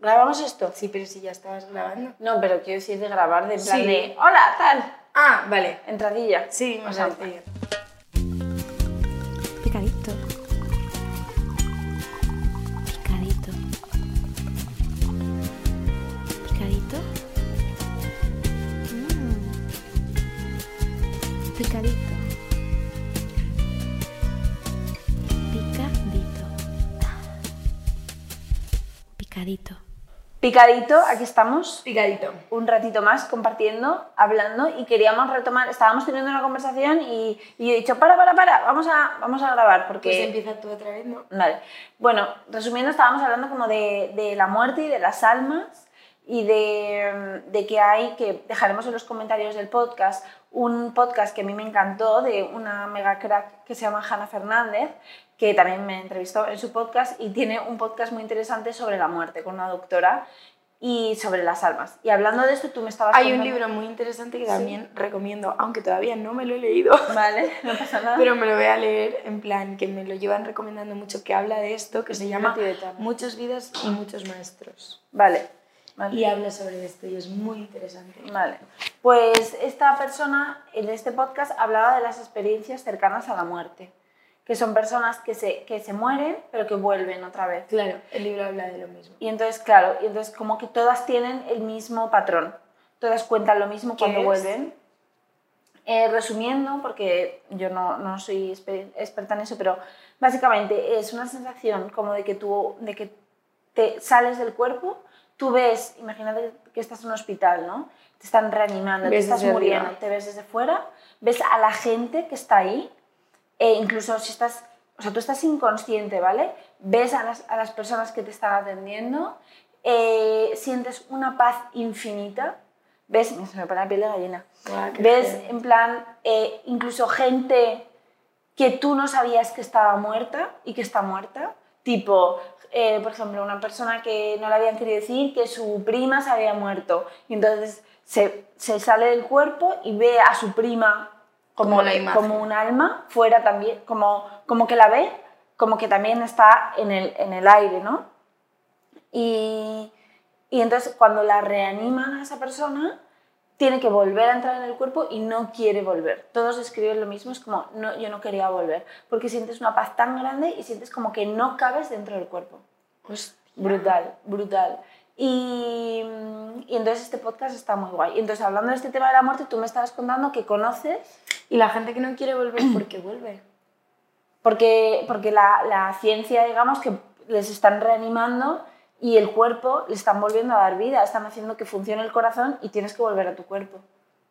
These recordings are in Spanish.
¿Grabamos esto? Sí, pero si ya estabas grabando. No, pero quiero decir de grabar, de plan Sí. de, hola, tal, Ah, vale. entradilla. Sí, me O sea, Picadito, aquí estamos. Picadito. un ratito más compartiendo, hablando y queríamos retomar, estábamos teniendo una conversación y, y yo he dicho, para, para, para, vamos a, vamos a grabar porque... Pues empieza tú otra vez, ¿no? Vale. Bueno, resumiendo, estábamos hablando como de, de la muerte y de las almas y de, de que hay, que dejaremos en los comentarios del podcast, un podcast que a mí me encantó de una mega crack que se llama Hanna Fernández, que también me entrevistó en su podcast y tiene un podcast muy interesante sobre la muerte con una doctora y sobre las almas. Y hablando de esto, tú me estabas Hay un contando- libro muy interesante que también recomiendo, aunque todavía no me lo he leído, Vale, no pasa nada. pero me lo voy a leer en plan que me lo llevan recomendando mucho, que habla de esto, que se llama Tibetano. Muchas vidas y muchos maestros. Vale. vale. Y habla sobre esto y es muy interesante. Vale. Pues esta persona en este podcast hablaba de las experiencias cercanas a la muerte, que son personas que se, que se mueren pero que vuelven otra vez. Claro, el libro habla de lo mismo. Y entonces, claro, y entonces como que todas tienen el mismo patrón, todas cuentan lo mismo ¿Qué cuando es? vuelven. Eh, resumiendo, porque yo no, no soy experta en eso, pero básicamente es una sensación como de que tú, de que te sales del cuerpo, tú ves, imagínate que estás en un hospital, ¿no? Te están reanimando, te estás muriendo, arriba. te ves desde fuera, ves a la gente que está ahí, e incluso si estás, o sea, tú estás inconsciente, ¿vale? Ves a las, a las personas que te están atendiendo, eh, sientes una paz infinita, ves, se me pone la piel de gallina, ves en plan, eh, incluso gente que tú no sabías que estaba muerta y que está muerta, tipo, eh, por ejemplo, una persona que no le habían querido decir que su prima se había muerto. Y entonces se, se sale del cuerpo y ve a su prima como, Como la imagen. como un alma fuera también, como, como que la ve, como que también está en el, en el aire, ¿no? Y, y entonces cuando la reaniman a esa persona, tiene que volver a entrar en el cuerpo y no quiere volver. Todos escriben lo mismo, es como, no, yo no quería volver, porque sientes una paz tan grande y sientes como que no cabes dentro del cuerpo. Hostia. Brutal, brutal. Y, y entonces este podcast está muy guay. Y entonces hablando de este tema de la muerte, tú me estabas contando que conoces, Y la gente que no quiere volver, ¿por qué vuelve? porque, porque la, la ciencia, digamos, que les están reanimando y el cuerpo le están volviendo a dar vida, están haciendo que funcione el corazón y tienes que volver a tu cuerpo.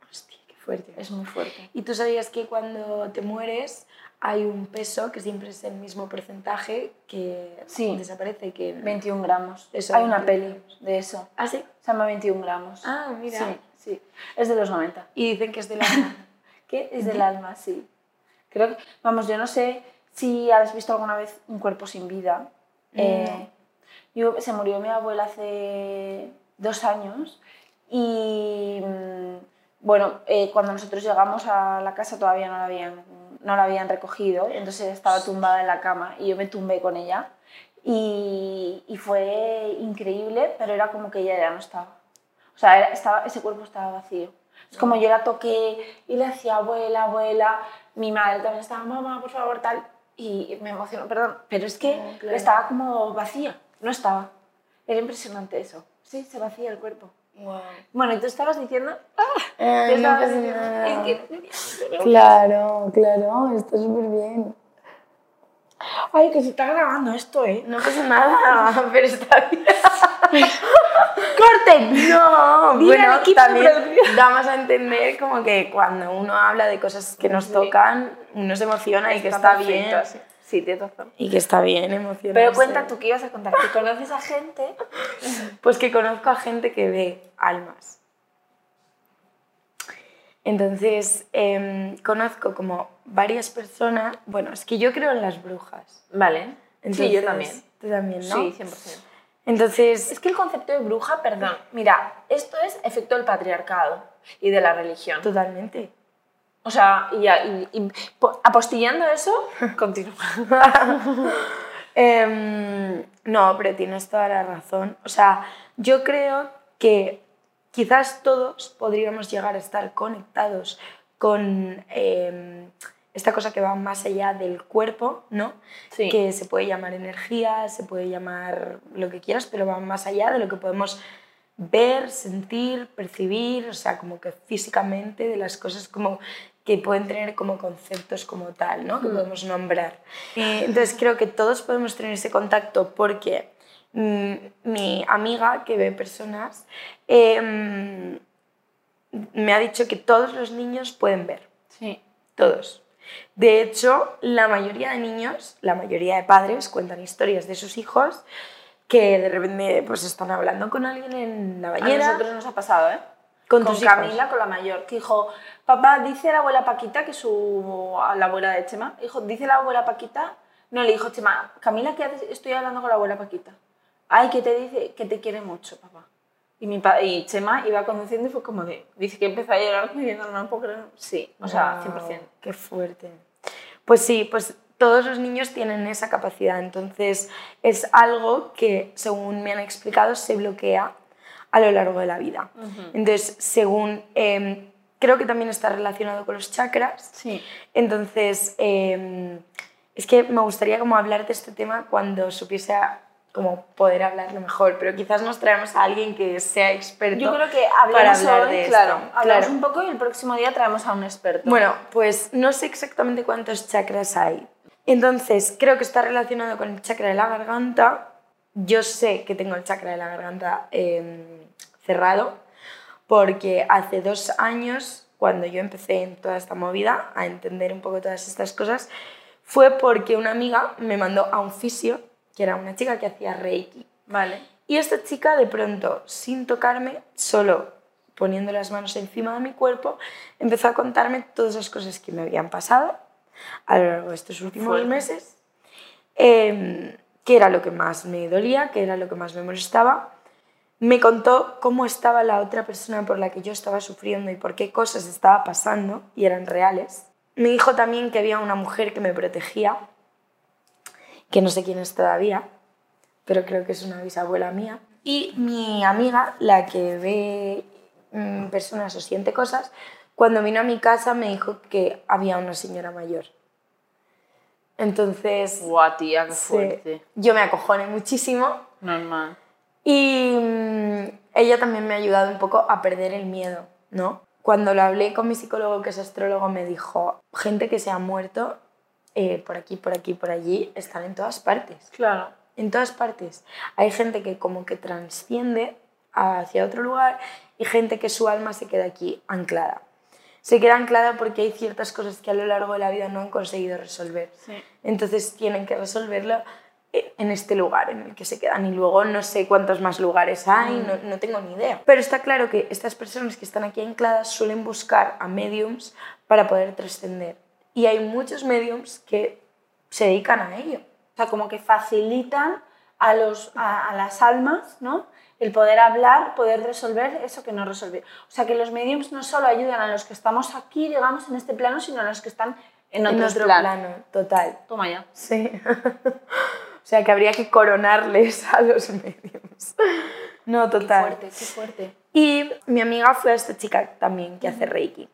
Hostia, qué fuerte. Es muy fuerte. ¿Y tú sabías que cuando te mueres hay un peso que siempre es el mismo porcentaje que Sí. desaparece? Que... 21 gramos. Eso, Hay una 21 peli de eso. ¿Ah, sí? Se llama 21 gramos. Ah, mira. Sí, sí. Es de los 90. Y dicen que es del alma. ¿Qué? Es del alma, sí. Creo que, vamos, yo no sé si has visto alguna vez un cuerpo sin vida. Eh, yo, se murió mi abuela hace dos años y, mm, bueno, eh, cuando nosotros llegamos a la casa todavía no la habían, no la habían recogido, entonces estaba tumbada en la cama y yo me tumbé con ella y, y fue increíble, pero era como que ella ya no estaba. O sea, era- estaba, ese cuerpo estaba vacío. Es como yo la toqué y le decía, abuela, abuela, mi madre también estaba, mamá, por favor, tal. Y me emocionó, perdón, pero es que No, claro. estaba como vacía, no estaba. Era impresionante eso. Sí, se vacía el cuerpo. Wow. Bueno, y tú estabas diciendo... ¡Ah! Eh, ¿Qué no pasa nada. Claro, claro, está súper bien. Ay, que se está grabando esto, ¿eh? No pasa nada, pero está bien. ¡Corten! No, Dile al bueno, equipo también damos a entender como que cuando uno habla de cosas que nos Sí. tocan, uno se emociona y que está perfecto, bien. Sí, sí tienes razón. Y que está bien emocionarse. Pero cuenta tú, ¿qué ibas a contar? ¿Que conoces a gente? Pues que conozco a gente que ve almas. Entonces, em, conozco como varias personas. Bueno, es que yo creo en las brujas. Vale. sí, yo también. Tú también, ¿no? Sí, 100%. Entonces, Es que el concepto de bruja, perdón, mira, esto es efecto del patriarcado y de la religión. totalmente. O sea, y, y- y po- apostillando eso, continúa. Em, no, pero tienes toda la razón. O sea, yo creo que quizás todos podríamos llegar a estar conectados con em, esta cosa que va más allá del cuerpo, ¿no? Sí. Que se puede llamar energía, se puede llamar lo que quieras, pero va más allá de lo que podemos ver, sentir, percibir, o sea, como que físicamente, de las cosas como que pueden tener como conceptos como tal, ¿no? Que podemos nombrar. Eh, entonces creo que todos podemos tener ese contacto porque mm, mi amiga que ve personas em, me ha dicho que todos los niños pueden ver, Sí. todos. De hecho, la mayoría de niños, la mayoría de padres cuentan historias de sus hijos que de repente pues están hablando con alguien en la A bañera. nosotros nos ha pasado, ¿eh? Con con tus hijos. Camila, con la mayor, que dijo, papá, dice la abuela Paquita, que su, a la abuela de Chema, dijo, dice la abuela Paquita, no, le dijo Chema, Camila, ¿qué haces? Estoy hablando con la abuela Paquita. Ay, que te dice que te quiere mucho, papá. Y, mi pa- y Chema iba conduciendo y fue como de, dice que empezó a llorar diciendo, no, no puedo creer". Sí, o sea, Guau, 100%. Qué fuerte. Pues sí, pues todos los niños tienen esa capacidad, entonces es algo que, según me han explicado, se bloquea a lo largo de la vida. Entonces, según, em, creo que también está relacionado con los chakras, Sí. entonces em, es que me gustaría como hablar de este tema cuando supiese a- como poder hablarlo mejor, pero quizás nos traemos a alguien que sea experto Yo creo que para hablamos hablar hoy, de esto. claro, hablamos Claro. un poco y el próximo día traemos a un experto. Bueno, pues no sé exactamente cuántos chakras hay. Entonces, creo que está relacionado con el chakra de la garganta. Yo sé que tengo el chakra de la garganta eh, cerrado porque hace dos años, cuando yo empecé en toda esta movida, a entender un poco todas estas cosas, fue porque una amiga me mandó a un fisio, que era una chica que hacía reiki. Vale. Y esta chica de pronto, sin tocarme, solo poniendo las manos encima de mi cuerpo, empezó a contarme todas las cosas que me habían pasado a lo largo de estos últimos Fuerte. meses, eh, qué era lo que más me dolía, qué era lo que más me molestaba. Me contó cómo estaba la otra persona por la que yo estaba sufriendo y por qué cosas estaba pasando y eran reales. Me dijo también que había una mujer que me protegía, que no sé quién es todavía, pero creo que es una bisabuela mía. Y mi amiga, la que ve mm, personas o siente cosas, cuando vino a mi casa me dijo que había una señora mayor. Entonces, Guau, tía, qué sí, fuerte. yo me acojoné muchísimo Normal. y mm, ella también me ha ayudado un poco a perder el miedo, ¿no? Cuando lo hablé con mi psicólogo, que es astrólogo, me dijo, gente que se ha muerto eh, por aquí, por aquí, por allí, están en todas partes Claro. en todas partes. Hay gente que como que transciende hacia otro lugar y gente que su alma se queda aquí anclada. Se queda anclada porque hay ciertas cosas que a lo largo de la vida no han conseguido resolver. Sí. Entonces tienen que resolverlo eh, en este lugar en el que se quedan. Y luego no sé cuántos más lugares hay, no, no tengo ni idea. Pero está claro que estas personas que están aquí ancladas suelen buscar a mediums para poder trascender. Y hay muchos mediums que se dedican a ello. O sea, como que facilitan a, los, a, a las almas, ¿no? El poder hablar, poder resolver eso que no resolve. O sea, que los mediums no solo ayudan a los que estamos aquí, digamos, en este plano, sino a los que están en, En otro planos. plano, total. Toma ya. Sí. o sea, que habría que coronarles a los mediums. No, total. Fuerte, qué fuerte. Y mi amiga fue a esta chica también que hace Reiki.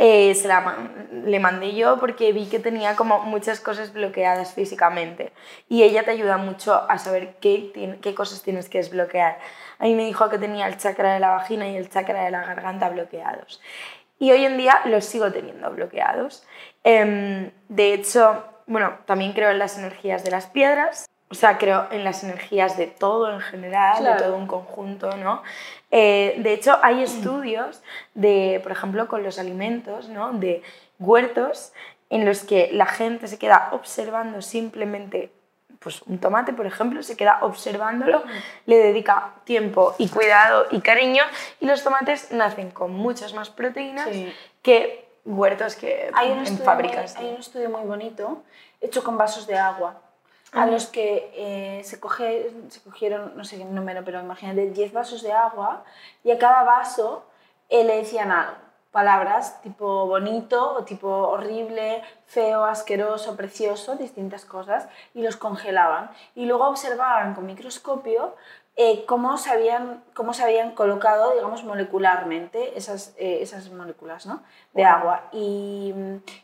Eh, se la le mandé yo porque vi que tenía como muchas cosas bloqueadas físicamente y ella te ayuda mucho a saber qué, qué cosas tienes que desbloquear. A mí me dijo que tenía el chakra de la vagina y el chakra de la garganta bloqueados. Y hoy en día los sigo teniendo bloqueados. Em, de hecho, bueno, también creo en las energías de las piedras. O sea, creo en las energías de todo en general, Claro. de todo un conjunto, ¿no? Eh, de hecho, hay estudios de, por ejemplo, con los alimentos, ¿no? De huertos en los que la gente se queda observando simplemente, pues un tomate, por ejemplo, se queda observándolo, le dedica tiempo y cuidado y cariño y los tomates nacen con muchas más proteínas Sí. que huertos que Hay un, en estudio fábricas. muy, hay un estudio muy bonito hecho con vasos de agua. A los que eh, se, coge, se cogieron, no sé qué número, pero imagínate, 10 vasos de agua y a cada vaso eh, le decían algo. palabras tipo bonito o tipo horrible, feo, asqueroso, precioso, distintas cosas, y los congelaban. Y luego observaban con microscopio eh, cómo, se habían, cómo se habían colocado, digamos, molecularmente esas, eh, esas moléculas ¿no? de agua. Y,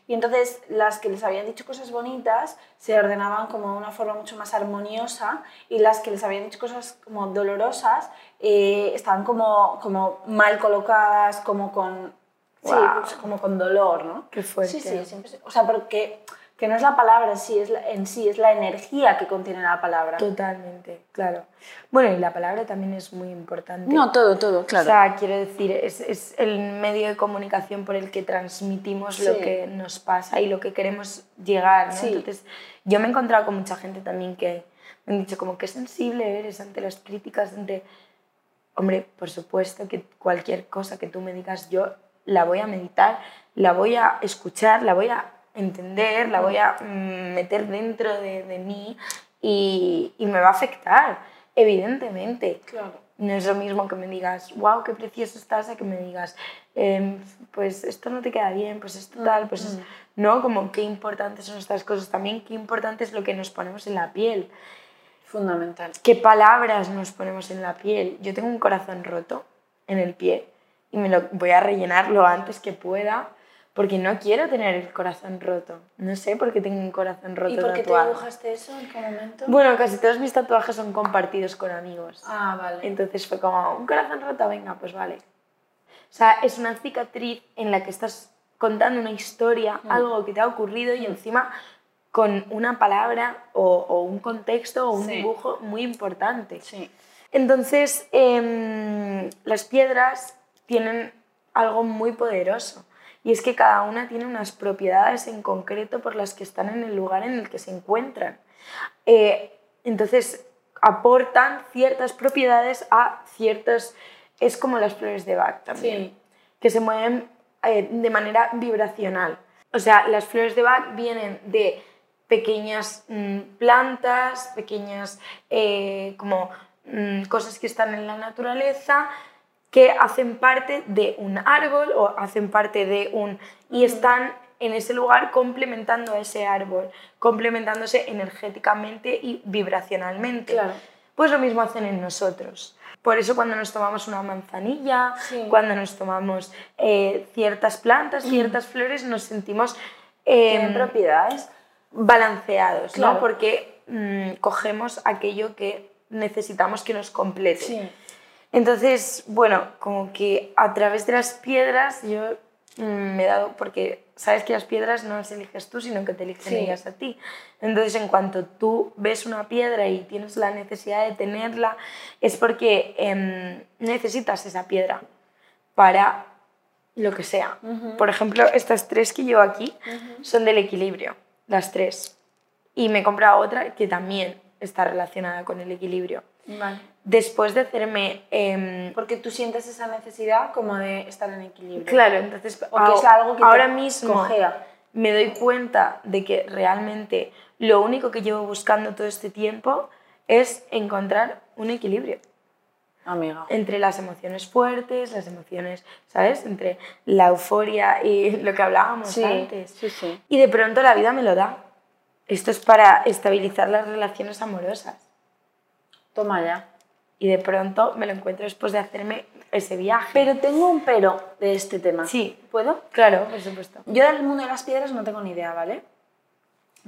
y entonces las que les habían dicho cosas bonitas se ordenaban como de una forma mucho más armoniosa y las que les habían dicho cosas como dolorosas eh, estaban como, como mal colocadas, como con, sí, Guau. pues como con dolor, ¿no? Qué fuerte. Sí, sí, siempre O sea, porque que no es la palabra sí, es la, en sí, es la energía que contiene la palabra. Totalmente, claro. Bueno, y la palabra también es muy importante. No, todo, todo, O claro. sea, quiero decir, es, es el medio de comunicación por el que transmitimos lo que nos pasa y lo que queremos llegar, ¿no? Sí. Entonces, yo me he encontrado con mucha gente también que me han dicho como que sensible eres ante las críticas, ante... Hombre, por supuesto que cualquier cosa que tú me digas yo la voy a meditar, la voy a escuchar, la voy a entender, la voy a mm, meter dentro de, de mí y, y me va a afectar, evidentemente. claro. No es lo mismo que me digas, wow, qué precioso estás, a que me digas, "Em, pues esto no te queda bien, pues esto tal, pues es-". no, como qué importantes son estas cosas, también qué importante es lo que nos ponemos en la piel, Fundamental. qué palabras nos ponemos en la piel. Yo tengo un corazón roto en el pie y me lo voy a rellenar lo antes que pueda porque no quiero tener el corazón roto. No sé por qué tengo un corazón roto ¿Y por qué te tatuado. dibujaste eso? ¿En qué momento? Bueno, casi todos mis tatuajes son compartidos con amigos. Ah, vale. Entonces fue como, un corazón roto, venga, pues vale. O sea, es una cicatriz en la que estás contando una historia, Mm. algo que te ha ocurrido y encima con una palabra o, o un contexto o un Sí. dibujo muy importante. Sí. Entonces, em, las piedras tienen algo muy poderoso y es que cada una tiene unas propiedades en concreto por las que están en el lugar en el que se encuentran. Eh, entonces, aportan ciertas propiedades a ciertos... Es como las flores de Bach también, Sí. que se mueven eh, de manera vibracional. O sea, las flores de Bach vienen de pequeñas mm, plantas, pequeñas eh, como mm, cosas que están en la naturaleza, que hacen parte de un árbol o hacen parte de un... y están en ese lugar complementando a ese árbol, complementándose energéticamente y vibracionalmente. Claro. Pues lo mismo hacen en nosotros. Por eso cuando nos tomamos una manzanilla, Sí. cuando nos tomamos eh, ciertas plantas, ciertas flores, nos sentimos eh, Tienen propiedades. balanceados, Claro. ¿no? Porque mm, cogemos aquello que necesitamos que nos complete. Sí. Entonces, bueno, como que a través de las piedras yo mm, me he dado, porque sabes que las piedras no las eliges tú, sino que te eligen Sí. ellas a ti. Entonces, en cuanto tú ves una piedra y tienes la necesidad de tenerla, es porque em, necesitas esa piedra para lo que sea. Por ejemplo, estas tres que llevo aquí son del equilibrio, las tres. Y me he comprado otra que también está relacionada con el equilibrio. Vale. Después de hacerme... em, Porque tú sientes esa necesidad como de estar en equilibrio. claro, entonces es algo que ahora mismo cojea. me doy cuenta de que realmente lo único que llevo buscando todo este tiempo es encontrar un equilibrio Amiga. entre las emociones fuertes, las emociones, ¿sabes? Entre la euforia y lo que hablábamos Sí, antes. sí, sí. Y de pronto la vida me lo da. Esto es para estabilizar las relaciones amorosas. Toma ya. Y de pronto me lo encuentro después de hacerme ese viaje. Pero tengo un pero de este tema. Sí. ¿Puedo? claro, por supuesto. Yo del mundo de las piedras no tengo ni idea, ¿vale?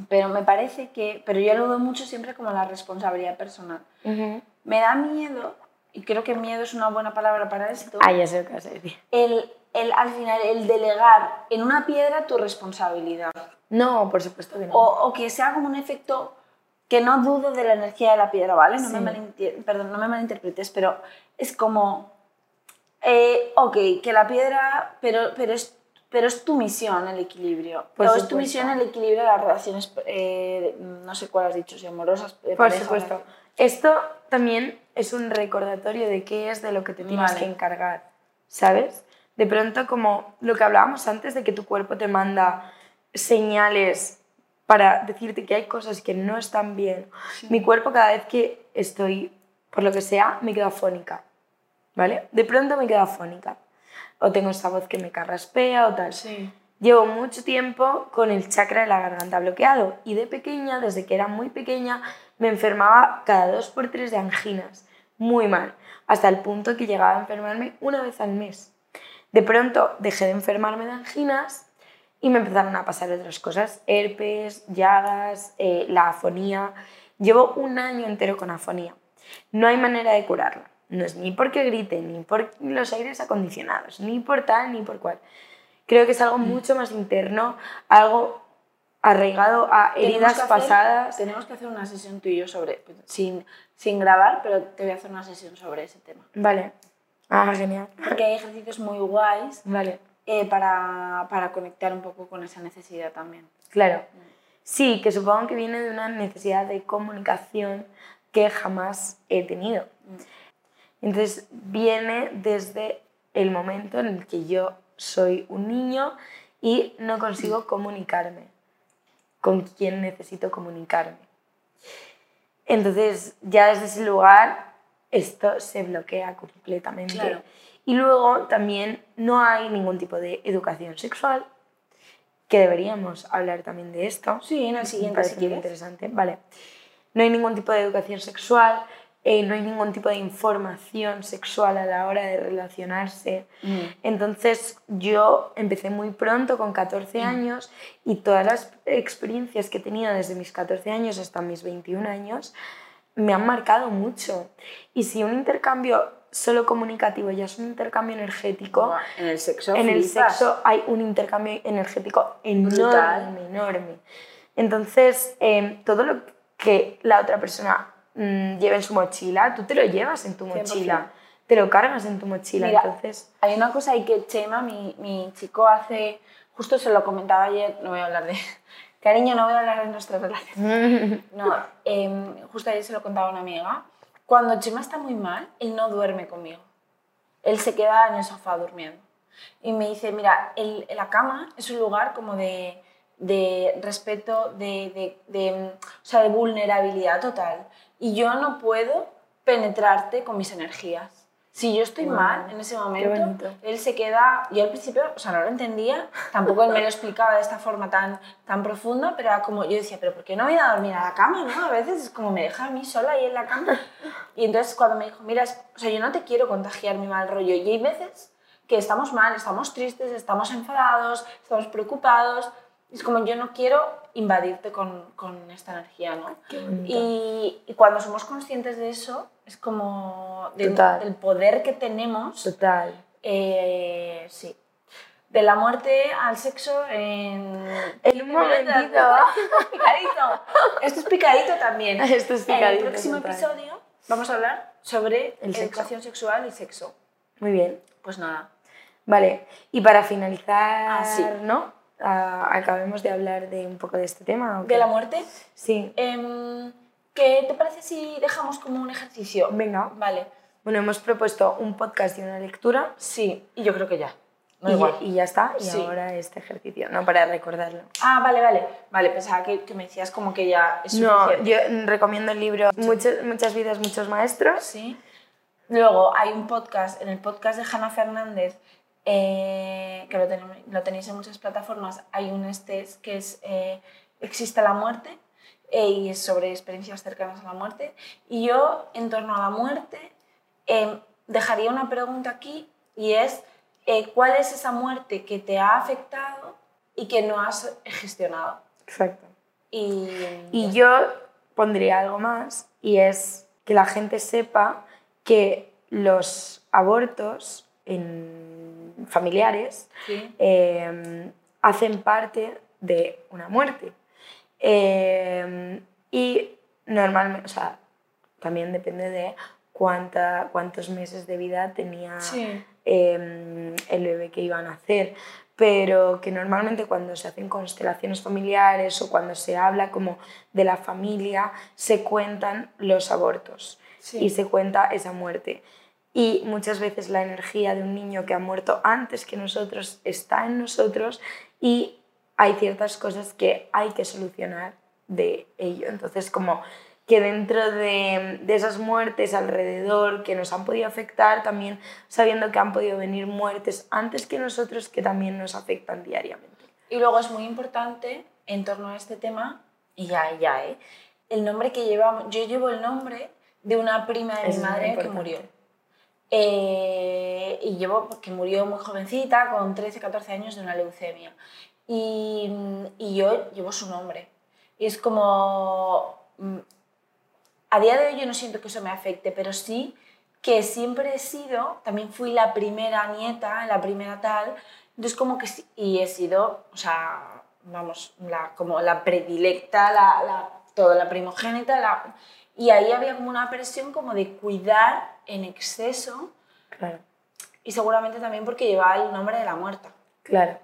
Pero me parece que... Pero yo lo veo mucho siempre como la responsabilidad personal. Ujú. Me da miedo, y creo que miedo es una buena palabra para esto, Ah, ya sé lo que vas a decir. el, el, al final el delegar en una piedra tu responsabilidad. No, por supuesto que no. O, o que sea como un efecto que no dudo de la energía de la piedra, ¿vale? No, Sí. me, perdón, no me malinterpretes, pero es como, eh, ok, que la piedra, pero, pero, es, pero es tu misión el equilibrio. Por o es tu misión el equilibrio de las relaciones, eh, no sé cuál has dicho, si amorosas, de Por pareja, supuesto. Esto también es un recordatorio de qué es de lo que te tienes Vale. que encargar, ¿sabes? De pronto, como lo que hablábamos antes de que tu cuerpo te manda señales para decirte que hay cosas que no están bien. Mi cuerpo cada vez que estoy, por lo que sea, me quedo afónica, ¿vale? De pronto me quedo afónica. o tengo esa voz que me carraspea o tal. Sí. Llevo mucho tiempo con el chakra de la garganta bloqueado y de pequeña, desde que era muy pequeña, me enfermaba cada dos por tres de anginas, muy mal, hasta el punto que llegaba a enfermarme una vez al mes. De pronto dejé de enfermarme de anginas y me empezaron a pasar otras cosas, herpes, llagas, eh, la afonía. Llevo un año entero con afonía. No hay manera de curarla. No es ni porque grite, ni por los aires acondicionados, ni por tal, ni por cual. Creo que es algo mucho más interno, algo arraigado a Tenemos heridas hacer- pasadas. Tenemos que hacer una sesión tú y yo sobre, sin, sin grabar, pero te voy a hacer una sesión sobre ese tema. Vale. Ah, genial. Porque hay ejercicios muy guays Vale. Eh, para, para conectar un poco con esa necesidad también. Claro. Sí, que supongo que viene de una necesidad de comunicación que jamás he tenido. Entonces viene desde el momento en el que yo soy un niño y no consigo comunicarme con quien necesito comunicarme. Entonces ya desde ese lugar esto se bloquea completamente. Claro. Y luego también no hay ningún tipo de educación sexual, que deberíamos hablar también de esto. Sí, en el siguiente, si interesante. Vale. No hay ningún tipo de educación sexual, eh, no hay ningún tipo de información sexual a la hora de relacionarse. Mm. Entonces yo empecé muy pronto, con 14 años, y todas las experiencias que he tenido desde mis 14 años hasta mis 21 años me han marcado mucho. Y si un intercambio solo comunicativo ya es un intercambio energético, En el sexo. en el sexo hay un intercambio energético Brutal. enorme, enorme. Entonces, eh, todo lo que la otra persona mm, lleva en su mochila, tú te lo llevas en tu 100%. mochila, te lo cargas en tu mochila. Mira, Entonces, Hay una cosa ahí que Chema, mi, mi chico, hace. Justo se lo comentaba ayer, no voy a hablar de. Cariño, no voy a hablar de nuestra relación. No, em, justo ayer se lo contaba una amiga. Cuando Chema está muy mal, él no duerme conmigo. Él se queda en el sofá durmiendo. Y me dice, mira, el- la cama es un lugar como de, de respeto, de, de, de, o sea, de vulnerabilidad total. Y yo no puedo penetrarte con mis energías. Si yo estoy Wow, mal en ese momento, él se queda, yo al principio, o sea, no lo entendía, tampoco él me lo explicaba de esta forma tan, tan profunda, pero era como, yo decía, pero ¿por qué no voy a dormir a la cama, no? A veces es como me deja a mí sola ahí en la cama. Y entonces cuando me dijo, mira, es- o sea, yo no te quiero contagiar mi mal rollo, y hay veces que estamos mal, estamos tristes, estamos enfadados, estamos preocupados, es como yo no quiero invadirte con, con esta energía, ¿no? Y, y cuando somos conscientes de eso, es como del, poder que tenemos total. eh, sí. De la muerte al sexo en... En un momentito. Picadito. Esto es picadito también. Esto es En el picadito, próximo total. episodio vamos a hablar sobre El sexo. educación sexual y sexo. Muy bien. Pues nada. Vale, y para finalizar, Ah, sí. ¿no? Acabemos de hablar de un poco de este tema. De la muerte, Sí. em, ¿qué te parece si dejamos como un ejercicio? Venga. Vale. Bueno, hemos propuesto un podcast y una lectura. Sí, y yo creo que ya. No y, igual. y ya está. Y Sí. ahora este ejercicio, no para recordarlo. Ah, vale, vale. Vale, pensaba que, que me decías como que ya es No, yo recomiendo el libro Muchas, muchas vidas, muchos maestros. Sí. Luego hay un podcast, en el podcast de Hanna Fernández, eh, que lo, ten- lo tenéis en muchas plataformas, hay un este que es eh, Existe la muerte eh, y es sobre experiencias cercanas a la muerte. Y yo, en torno a la muerte, eh, dejaría una pregunta aquí y es, eh, ¿cuál es esa muerte que te ha afectado y que no has gestionado? Exacto. Y, Y yo pondría algo más y es que la gente sepa que los abortos en familiares Sí. eh, hacen parte de una muerte. Eh, y normalmente, o sea, también depende de cuánta, cuántos meses de vida tenía Sí. eh, el bebé que iban a hacer. Pero que normalmente cuando se hacen constelaciones familiares o cuando se habla como de la familia, se cuentan los abortos Sí. y se cuenta esa muerte. Y muchas veces la energía de un niño que ha muerto antes que nosotros está en nosotros y hay ciertas cosas que hay que solucionar de ello. Entonces, como que dentro de, de esas muertes alrededor que nos han podido afectar, también sabiendo que han podido venir muertes antes que nosotros que también nos afectan diariamente. Y luego es muy importante en torno a este tema, y ya, ya, ¿eh? El nombre que llevamos, yo llevo el nombre de una prima de Eso mi madre que murió. Eh, y llevo, que murió muy jovencita, con 13, 14 años de una leucemia. Y, y yo llevo su nombre. Y es como... mm, A día de hoy yo no siento que eso me afecte, pero sí que siempre he sido, también fui la primera nieta, la primera tal, entonces como que y he sido, o sea, vamos, la, como la predilecta, la, la, todo, la primogénita, la, y ahí había como una presión como de cuidar en exceso Claro, y seguramente también porque llevaba el nombre de la muerta. claro.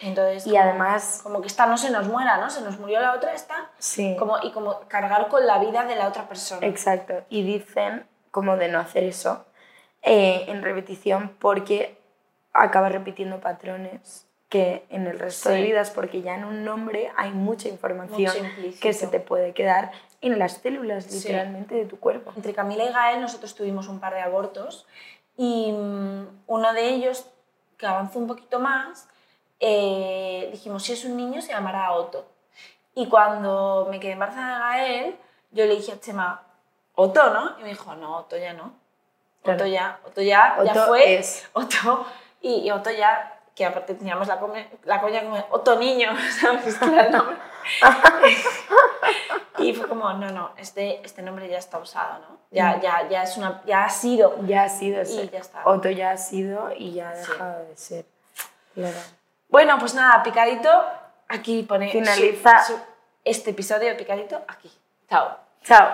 Entonces, Y como- además- Como que esta no se nos muera, ¿no? Se nos murió la otra, esta. Sí. Como, y como cargar con la vida de la otra persona. Exacto. Y dicen como de no hacer eso eh, en repetición porque acaba repitiendo patrones que en el resto de vidas, porque ya en un nombre hay mucha información que se te puede quedar en las células Sí. literalmente de tu cuerpo. Entre Camila y Gael nosotros tuvimos un par de abortos y mm, uno de ellos, que avanzó un poquito más, eh, dijimos, si es un niño se llamará Otto. Y cuando me quedé embarazada de Gael, yo le dije a Chema, Otto, ¿no? Y me dijo, no, Otto ya no. Claro. Otto ya, Otto ya, ya Otto fue. es. Otto, y, y Otto ya, que aparte teníamos la, come- la coña como Otto niño, ¿sabes? y fue como, no, no, este, este nombre ya está usado, ¿no? Ya, ya, ya, es una, ya ha sido. Ya ha sido ese. ya está. Otto ya ha sido y ya ha Sí. dejado de ser. Claro. Bueno, pues nada, picadito, aquí pone... su- Finaliza. su- este episodio de picadito aquí. Chao. Chao.